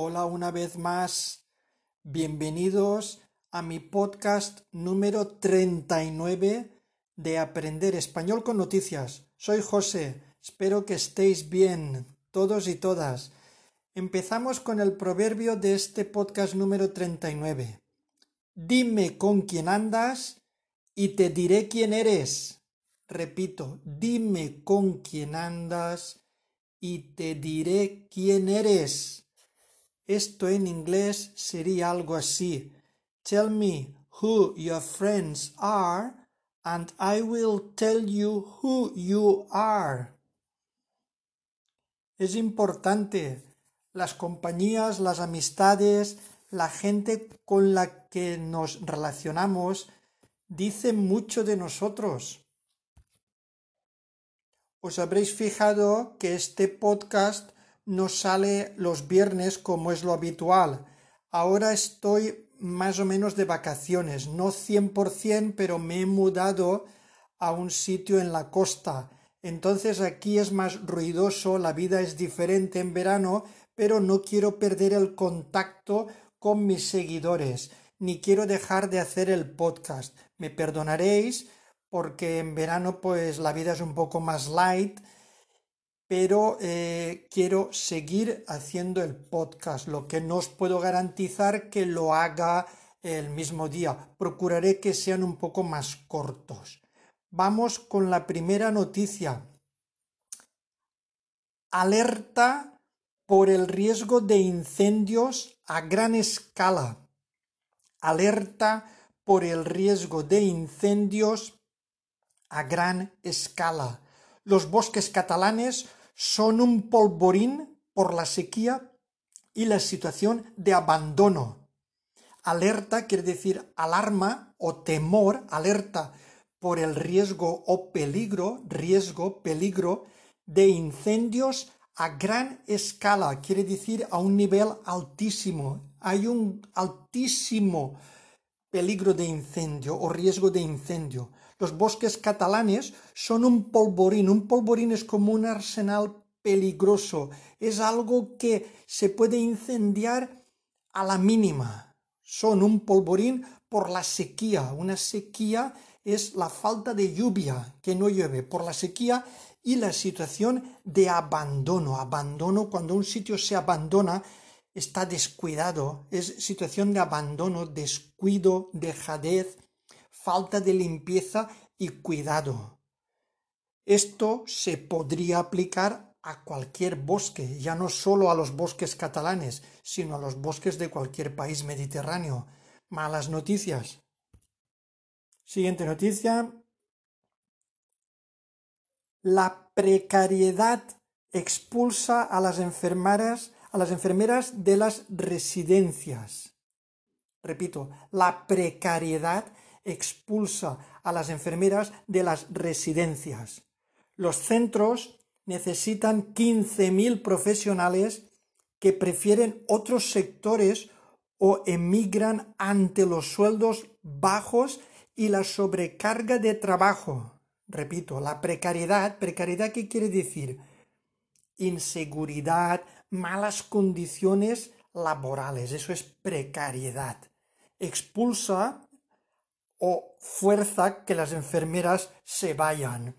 Hola una vez más. Bienvenidos a mi podcast número 39 de Aprender Español con Noticias. Soy José. Espero que estéis bien, todos y todas. Empezamos con el proverbio de este podcast número 39. Dime con quién andas y te diré quién eres. Repito, dime con quién andas y te diré quién eres. Esto en inglés sería algo así. Tell me who your friends are and I will tell you who you are. Es importante las compañías, las amistades, la gente con la que nos relacionamos dice mucho de nosotros. Os habréis fijado que este podcast no sale los viernes como es lo habitual. Ahora estoy más o menos de vacaciones, no 100%, pero me he mudado a un sitio en la costa. Entonces aquí es más ruidoso, la vida es diferente en verano, pero no quiero perder el contacto con mis seguidores, ni quiero dejar de hacer el podcast. Me perdonaréis porque en verano pues la vida es un poco más light pero eh, quiero seguir haciendo el podcast, lo que no os puedo garantizar que lo haga el mismo día. Procuraré que sean un poco más cortos. Vamos con la primera noticia. Alerta por el riesgo de incendios a gran escala. Alerta por el riesgo de incendios a gran escala. Los bosques catalanes son un polvorín por la sequía y la situación de abandono. Alerta quiere decir alarma o temor, alerta por el riesgo o peligro, riesgo, peligro de incendios a gran escala, quiere decir a un nivel altísimo. Hay un altísimo peligro de incendio o riesgo de incendio. Los bosques catalanes son un polvorín. Un polvorín es como un arsenal peligroso. Es algo que se puede incendiar a la mínima. Son un polvorín por la sequía. Una sequía es la falta de lluvia, que no llueve, por la sequía y la situación de abandono. Abandono, cuando un sitio se abandona, está descuidado. Es situación de abandono, descuido, dejadez, falta de limpieza y cuidado. Esto se podría aplicar a cualquier bosque, ya no solo a los bosques catalanes, sino a los bosques de cualquier país mediterráneo. Malas noticias. Siguiente noticia. La precariedad expulsa a las enfermeras, a las enfermeras de las residencias. Repito, la precariedad expulsa a las enfermeras de las residencias. Los centros necesitan 15.000 profesionales que prefieren otros sectores o emigran ante los sueldos bajos y la sobrecarga de trabajo. Repito, la precariedad, precariedad qué quiere decir? Inseguridad, malas condiciones laborales, eso es precariedad. Expulsa o fuerza que las enfermeras se vayan.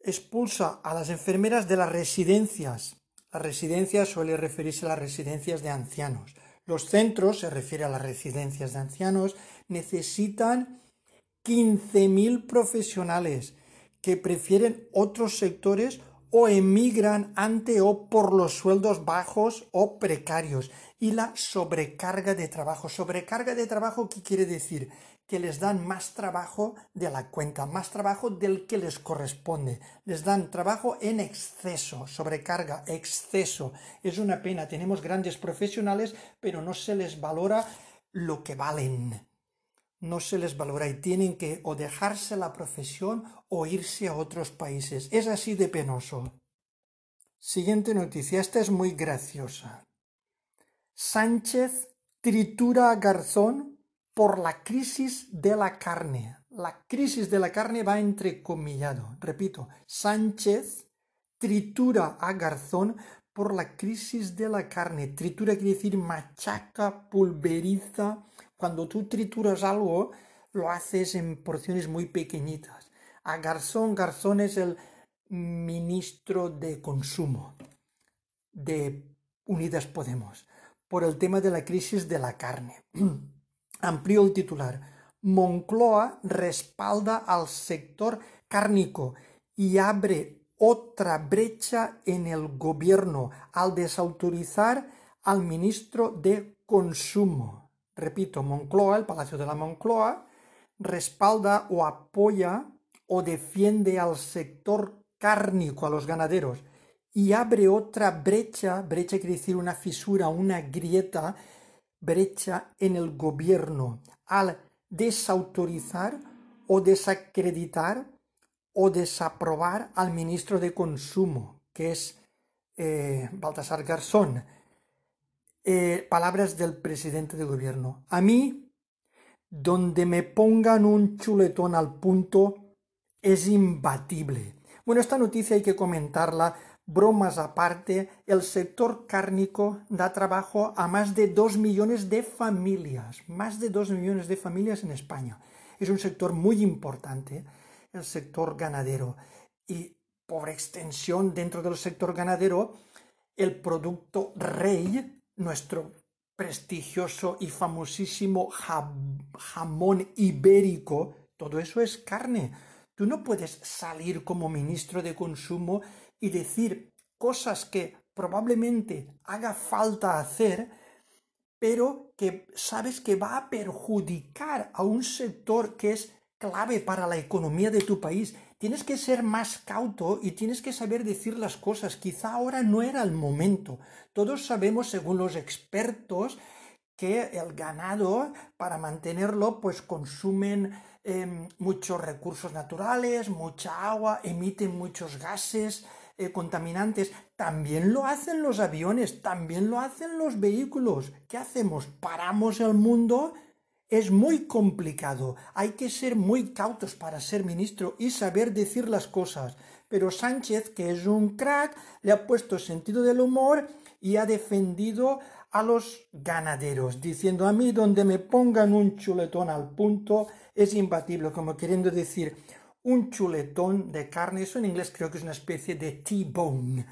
Expulsa a las enfermeras de las residencias. Las residencias suele referirse a las residencias de ancianos. Los centros, se refiere a las residencias de ancianos, necesitan 15.000 profesionales que prefieren otros sectores o emigran ante o por los sueldos bajos o precarios y la sobrecarga de trabajo. Sobrecarga de trabajo, ¿qué quiere decir? Que les dan más trabajo de la cuenta, más trabajo del que les corresponde. Les dan trabajo en exceso, sobrecarga, exceso. Es una pena, tenemos grandes profesionales, pero no se les valora lo que valen. No se les valora y tienen que o dejarse la profesión o irse a otros países. Es así de penoso. Siguiente noticia, esta es muy graciosa. Sánchez tritura a Garzón por la crisis de la carne. La crisis de la carne va entrecomillado. Repito, Sánchez tritura a Garzón por la crisis de la carne. Tritura quiere decir machaca, pulveriza. Cuando tú trituras algo, lo haces en porciones muy pequeñitas. A Garzón, Garzón es el ministro de consumo de Unidas Podemos por el tema de la crisis de la carne. Amplío el titular. Moncloa respalda al sector cárnico y abre otra brecha en el gobierno al desautorizar al ministro de Consumo. Repito, Moncloa, el Palacio de la Moncloa, respalda o apoya o defiende al sector cárnico, a los ganaderos, y abre otra brecha, brecha quiere decir una fisura, una grieta, brecha en el gobierno, al desautorizar o desacreditar o desaprobar al ministro de Consumo, que es eh, Baltasar Garzón. Eh, palabras del presidente de gobierno. A mí, donde me pongan un chuletón al punto, es imbatible. Bueno, esta noticia hay que comentarla. Bromas aparte, el sector cárnico da trabajo a más de dos millones de familias, más de dos millones de familias en España. Es un sector muy importante el sector ganadero y por extensión dentro del sector ganadero el producto rey, nuestro prestigioso y famosísimo jamón ibérico, todo eso es carne. Tú no puedes salir como ministro de consumo y decir cosas que probablemente haga falta hacer, pero que sabes que va a perjudicar a un sector que es clave para la economía de tu país. Tienes que ser más cauto y tienes que saber decir las cosas. Quizá ahora no era el momento. Todos sabemos, según los expertos, que el ganado, para mantenerlo, pues consumen em, muchos recursos naturales, mucha agua, emiten muchos gases eh, contaminantes. También lo hacen los aviones, también lo hacen los vehículos. ¿Qué hacemos? ¿Paramos el mundo? Es muy complicado, hay que ser muy cautos para ser ministro y saber decir las cosas. Pero Sánchez, que es un crack, le ha puesto sentido del humor y ha defendido a los ganaderos, diciendo a mí donde me pongan un chuletón al punto es imbatible, como queriendo decir un chuletón de carne, eso en inglés creo que es una especie de T-bone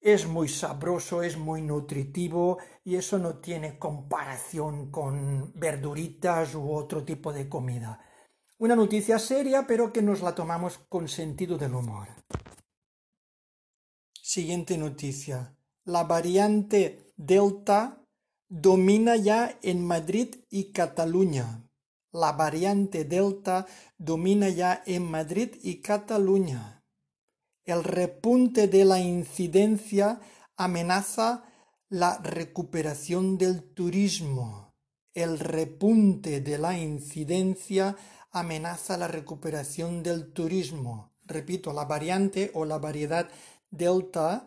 es muy sabroso, es muy nutritivo y eso no tiene comparación con verduritas u otro tipo de comida. Una noticia seria, pero que nos la tomamos con sentido del humor. Siguiente noticia. La variante Delta domina ya en Madrid y Cataluña. La variante Delta domina ya en Madrid y Cataluña. El repunte de la incidencia amenaza la recuperación del turismo. El repunte de la incidencia amenaza la recuperación del turismo. Repito, la variante o la variedad delta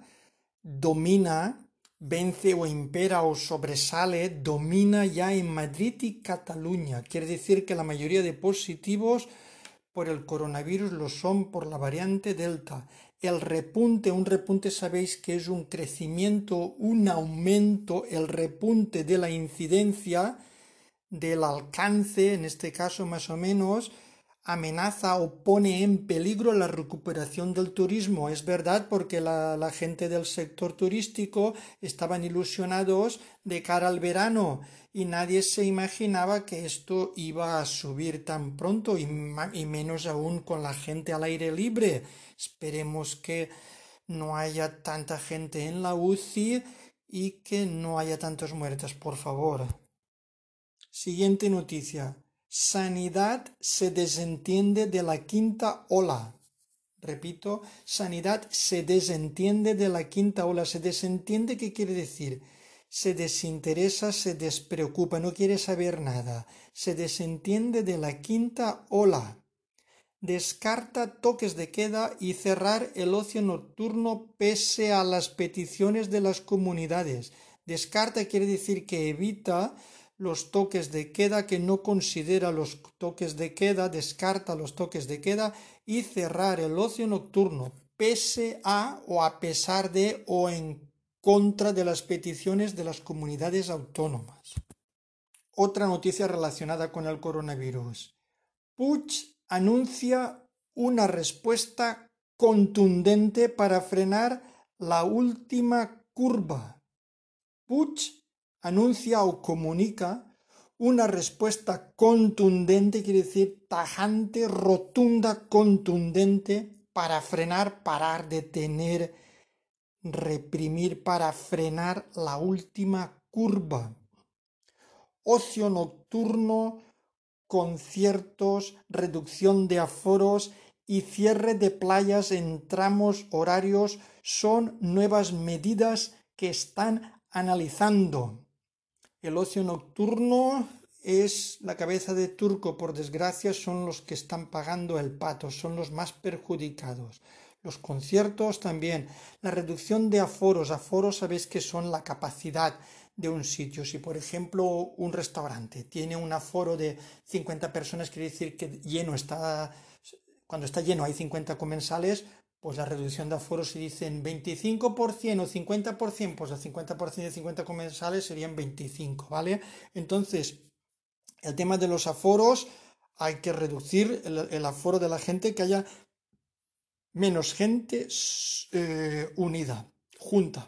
domina, vence o impera o sobresale, domina ya en Madrid y Cataluña. Quiere decir que la mayoría de positivos por el coronavirus lo son por la variante delta el repunte, un repunte sabéis que es un crecimiento, un aumento, el repunte de la incidencia, del alcance, en este caso más o menos, amenaza o pone en peligro la recuperación del turismo. Es verdad porque la, gente del sector turístico estaban ilusionados de cara al verano y nadie se imaginaba que esto iba a subir tan pronto y, menos aún con la gente al aire libre. Esperemos que no haya tanta gente en la UCI y que no haya tantas muertes, por favor. Siguiente noticia. Sanidad se desentiende de la quinta ola. Repito, sanidad se desentiende de la quinta ola. Se desentiende, ¿qué quiere decir? Se desinteresa, se despreocupa, no quiere saber nada. Se desentiende de la quinta ola. Descarta toques de queda y cerrar el ocio nocturno pese a las peticiones de las comunidades. Descarta quiere decir que evita los toques de queda, que no considera los toques de queda, descarta los toques de queda y cerrar el ocio nocturno, pese a o a pesar de o en contra de las peticiones de las comunidades autónomas. Otra noticia relacionada con el coronavirus. Puig anuncia una respuesta contundente para frenar la última curva. Puig anuncia o comunica una respuesta contundente, quiere decir tajante, rotunda, contundente, para frenar, parar, detener, reprimir, para frenar la última curva. Ocio nocturno, conciertos, reducción de aforos y cierre de playas en tramos horarios son nuevas medidas que están analizando. El ocio nocturno es la cabeza de turco, por desgracia, son los que están pagando el pato, son los más perjudicados. Los conciertos también. La reducción de aforos. Aforos sabéis que son la capacidad de un sitio. Si, por ejemplo, un restaurante tiene un aforo de 50 personas, quiere decir que lleno está, cuando está lleno hay 50 comensales, pues la reducción de aforo si dicen 25% o 50%, pues el 50% de 50 comensales serían 25, ¿vale? Entonces, el tema de los aforos, hay que reducir el, aforo de la gente, que haya menos gente eh, unida, junta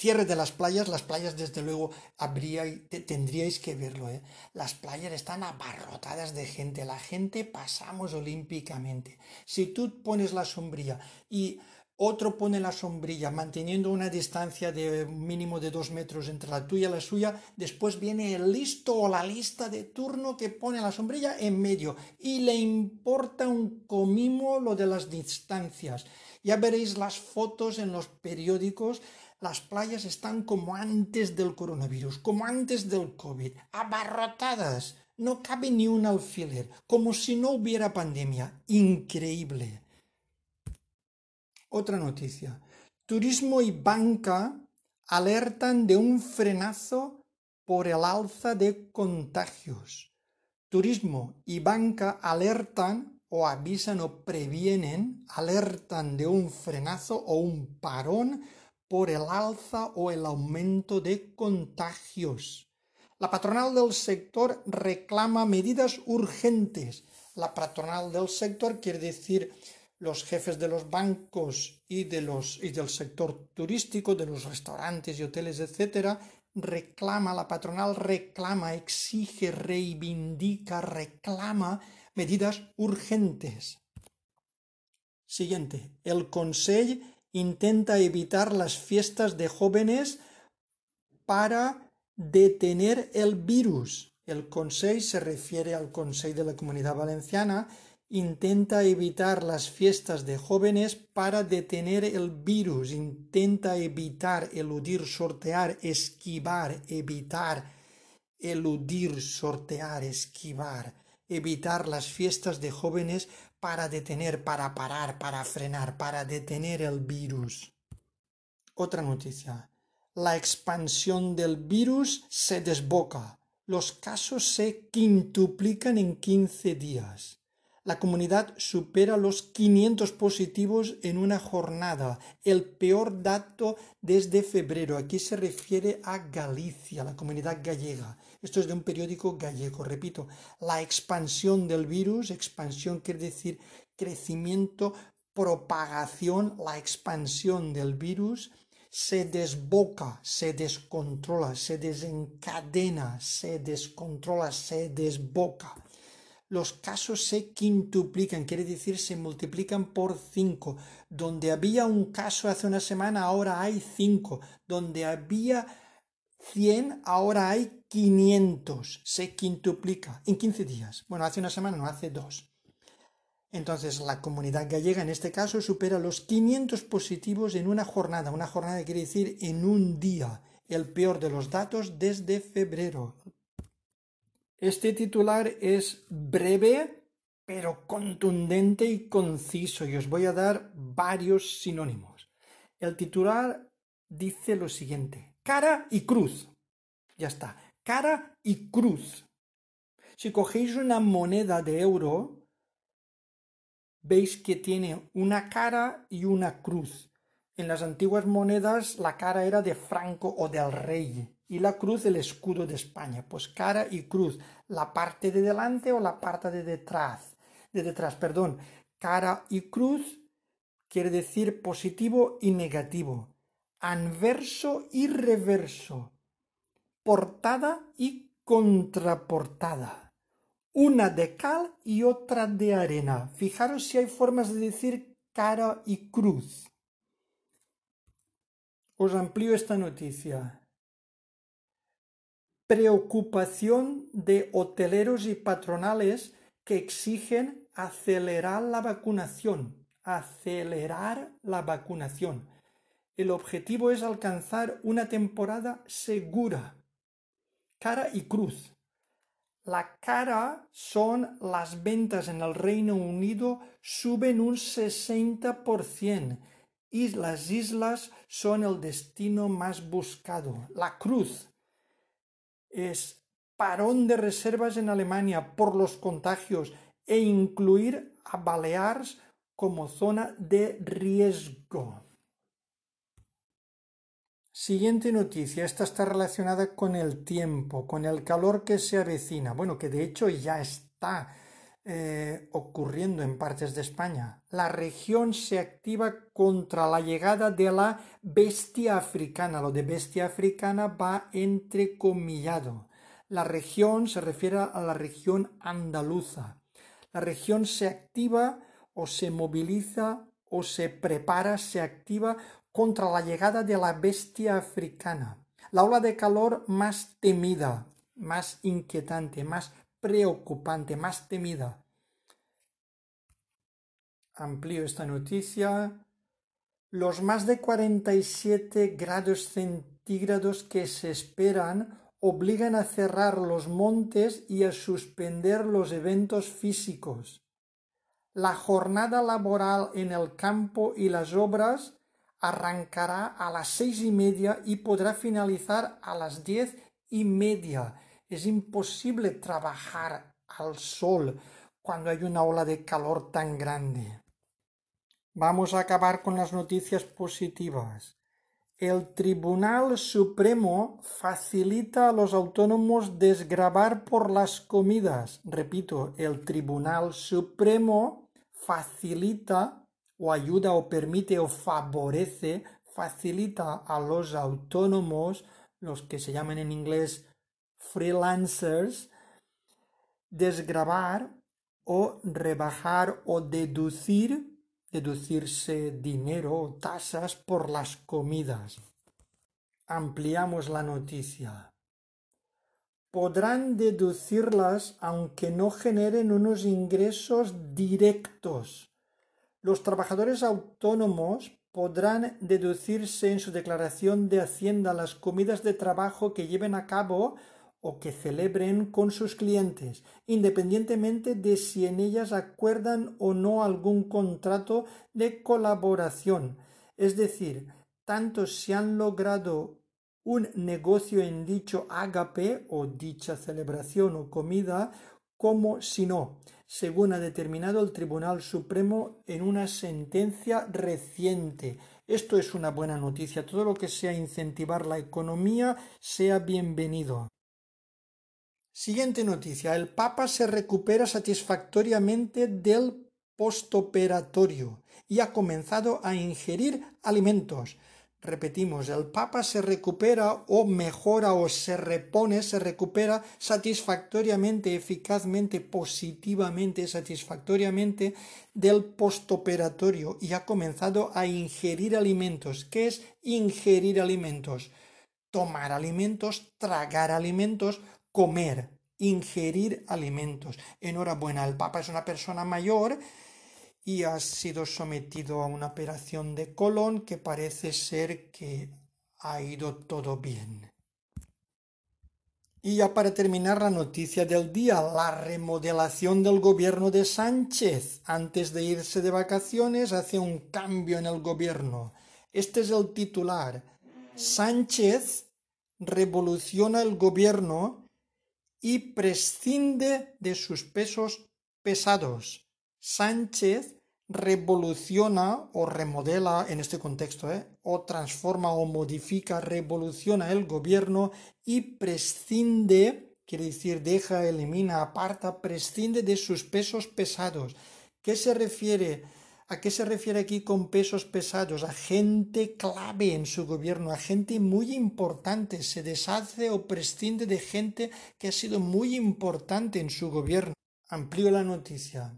cierre de las playas, las playas desde luego habría, tendríais que verlo, ¿eh? las playas están abarrotadas de gente, la gente pasamos olímpicamente. Si tú pones la sombrilla y otro pone la sombrilla manteniendo una distancia de mínimo de dos metros entre la tuya y la suya, después viene el listo o la lista de turno que pone la sombrilla en medio y le importa un comimo lo de las distancias. Ya veréis las fotos en los periódicos las playas están como antes del coronavirus, como antes del COVID, abarrotadas. No cabe ni un alfiler, como si no hubiera pandemia. Increíble. Otra noticia. Turismo y banca alertan de un frenazo por el alza de contagios. Turismo y banca alertan o avisan o previenen, alertan de un frenazo o un parón por el alza o el aumento de contagios. La patronal del sector reclama medidas urgentes. La patronal del sector quiere decir los jefes de los bancos y, de los, y del sector turístico, de los restaurantes y hoteles, etc., reclama, la patronal reclama, exige, reivindica, reclama medidas urgentes. Siguiente. El Consejo intenta evitar las fiestas de jóvenes para detener el virus. El Consejo se refiere al Consejo de la Comunidad Valenciana, intenta evitar las fiestas de jóvenes para detener el virus, intenta evitar, eludir, sortear, esquivar, evitar, eludir, sortear, esquivar, evitar las fiestas de jóvenes para detener, para parar, para frenar, para detener el virus. Otra noticia. La expansión del virus se desboca. Los casos se quintuplican en 15 días. La comunidad supera los 500 positivos en una jornada, el peor dato desde febrero. Aquí se refiere a Galicia, la comunidad gallega. Esto es de un periódico gallego. Repito, la expansión del virus, expansión quiere decir crecimiento, propagación, la expansión del virus se desboca, se descontrola, se desencadena, se descontrola, se desboca. Los casos se quintuplican, quiere decir se multiplican por cinco. Donde había un caso hace una semana, ahora hay cinco. Donde había 100, ahora hay 500. Se quintuplica en 15 días. Bueno, hace una semana, no, hace dos. Entonces, la comunidad gallega en este caso supera los 500 positivos en una jornada. Una jornada quiere decir en un día, el peor de los datos desde febrero. Este titular es breve, pero contundente y conciso, y os voy a dar varios sinónimos. El titular dice lo siguiente cara y cruz. Ya está, cara y cruz. Si cogéis una moneda de euro, veis que tiene una cara y una cruz. En las antiguas monedas la cara era de Franco o del rey y la cruz el escudo de España. Pues cara y cruz, la parte de delante o la parte de detrás. De detrás, perdón. Cara y cruz quiere decir positivo y negativo. Anverso y reverso. Portada y contraportada. Una de cal y otra de arena. Fijaros si hay formas de decir cara y cruz. Os amplío esta noticia. Preocupación de hoteleros y patronales que exigen acelerar la vacunación. Acelerar la vacunación. El objetivo es alcanzar una temporada segura. Cara y cruz. La cara son las ventas en el Reino Unido suben un 60% y las islas son el destino más buscado. La cruz es parón de reservas en Alemania por los contagios e incluir a Baleares como zona de riesgo. Siguiente noticia, esta está relacionada con el tiempo, con el calor que se avecina, bueno, que de hecho ya está eh, ocurriendo en partes de España. La región se activa contra la llegada de la bestia africana. Lo de bestia africana va entrecomillado. La región se refiere a la región andaluza. La región se activa o se moviliza o se prepara, se activa contra la llegada de la bestia africana. La ola de calor más temida, más inquietante, más preocupante, más temida. Amplío esta noticia. Los más de 47 grados centígrados que se esperan obligan a cerrar los montes y a suspender los eventos físicos. La jornada laboral en el campo y las obras arrancará a las seis y media y podrá finalizar a las diez y media es imposible trabajar al sol cuando hay una ola de calor tan grande. Vamos a acabar con las noticias positivas. El Tribunal Supremo facilita a los autónomos desgravar por las comidas. Repito, el Tribunal Supremo facilita o ayuda o permite o favorece, facilita a los autónomos, los que se llaman en inglés freelancers desgravar o rebajar o deducir, deducirse dinero o tasas por las comidas. Ampliamos la noticia. Podrán deducirlas aunque no generen unos ingresos directos. Los trabajadores autónomos podrán deducirse en su declaración de Hacienda las comidas de trabajo que lleven a cabo o que celebren con sus clientes, independientemente de si en ellas acuerdan o no algún contrato de colaboración. Es decir, tanto si han logrado un negocio en dicho ágape o dicha celebración o comida, como si no, según ha determinado el Tribunal Supremo en una sentencia reciente. Esto es una buena noticia. Todo lo que sea incentivar la economía sea bienvenido. Siguiente noticia. El Papa se recupera satisfactoriamente del postoperatorio y ha comenzado a ingerir alimentos. Repetimos, el Papa se recupera o mejora o se repone, se recupera satisfactoriamente, eficazmente, positivamente, satisfactoriamente del postoperatorio y ha comenzado a ingerir alimentos. ¿Qué es ingerir alimentos? Tomar alimentos, tragar alimentos, comer, ingerir alimentos. Enhorabuena, el Papa es una persona mayor y ha sido sometido a una operación de colon que parece ser que ha ido todo bien. Y ya para terminar la noticia del día, la remodelación del gobierno de Sánchez. Antes de irse de vacaciones hace un cambio en el gobierno. Este es el titular. Sánchez revoluciona el gobierno y prescinde de sus pesos pesados. Sánchez revoluciona o remodela en este contexto, ¿eh? o transforma o modifica, revoluciona el gobierno y prescinde, quiere decir, deja, elimina, aparta, prescinde de sus pesos pesados. ¿Qué se refiere? ¿A qué se refiere aquí con pesos pesados? A gente clave en su gobierno, a gente muy importante. Se deshace o prescinde de gente que ha sido muy importante en su gobierno. Amplío la noticia.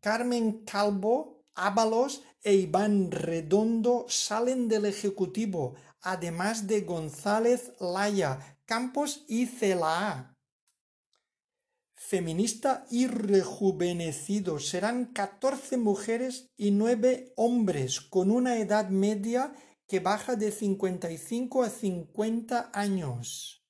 Carmen Calvo, Ábalos e Iván Redondo salen del Ejecutivo, además de González Laya, Campos y Celaá. Feminista y rejuvenecido serán 14 mujeres y 9 hombres con una edad media que baja de 55 a 50 años.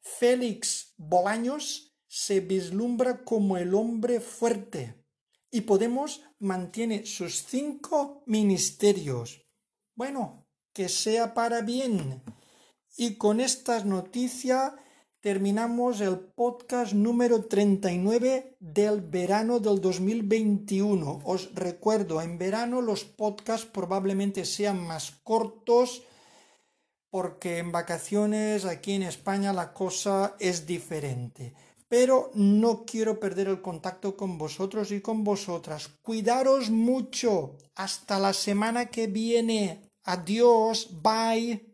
Félix Bolaños se vislumbra como el hombre fuerte y Podemos mantiene sus cinco ministerios. Bueno, que sea para bien. Y con estas noticias terminamos el podcast número 39 del verano del 2021. Os recuerdo, en verano los podcasts probablemente sean más cortos porque en vacaciones aquí en España la cosa es diferente pero no quiero perder el contacto con vosotros y con vosotras. Cuidaros mucho. Hasta la semana que viene. Adiós. Bye.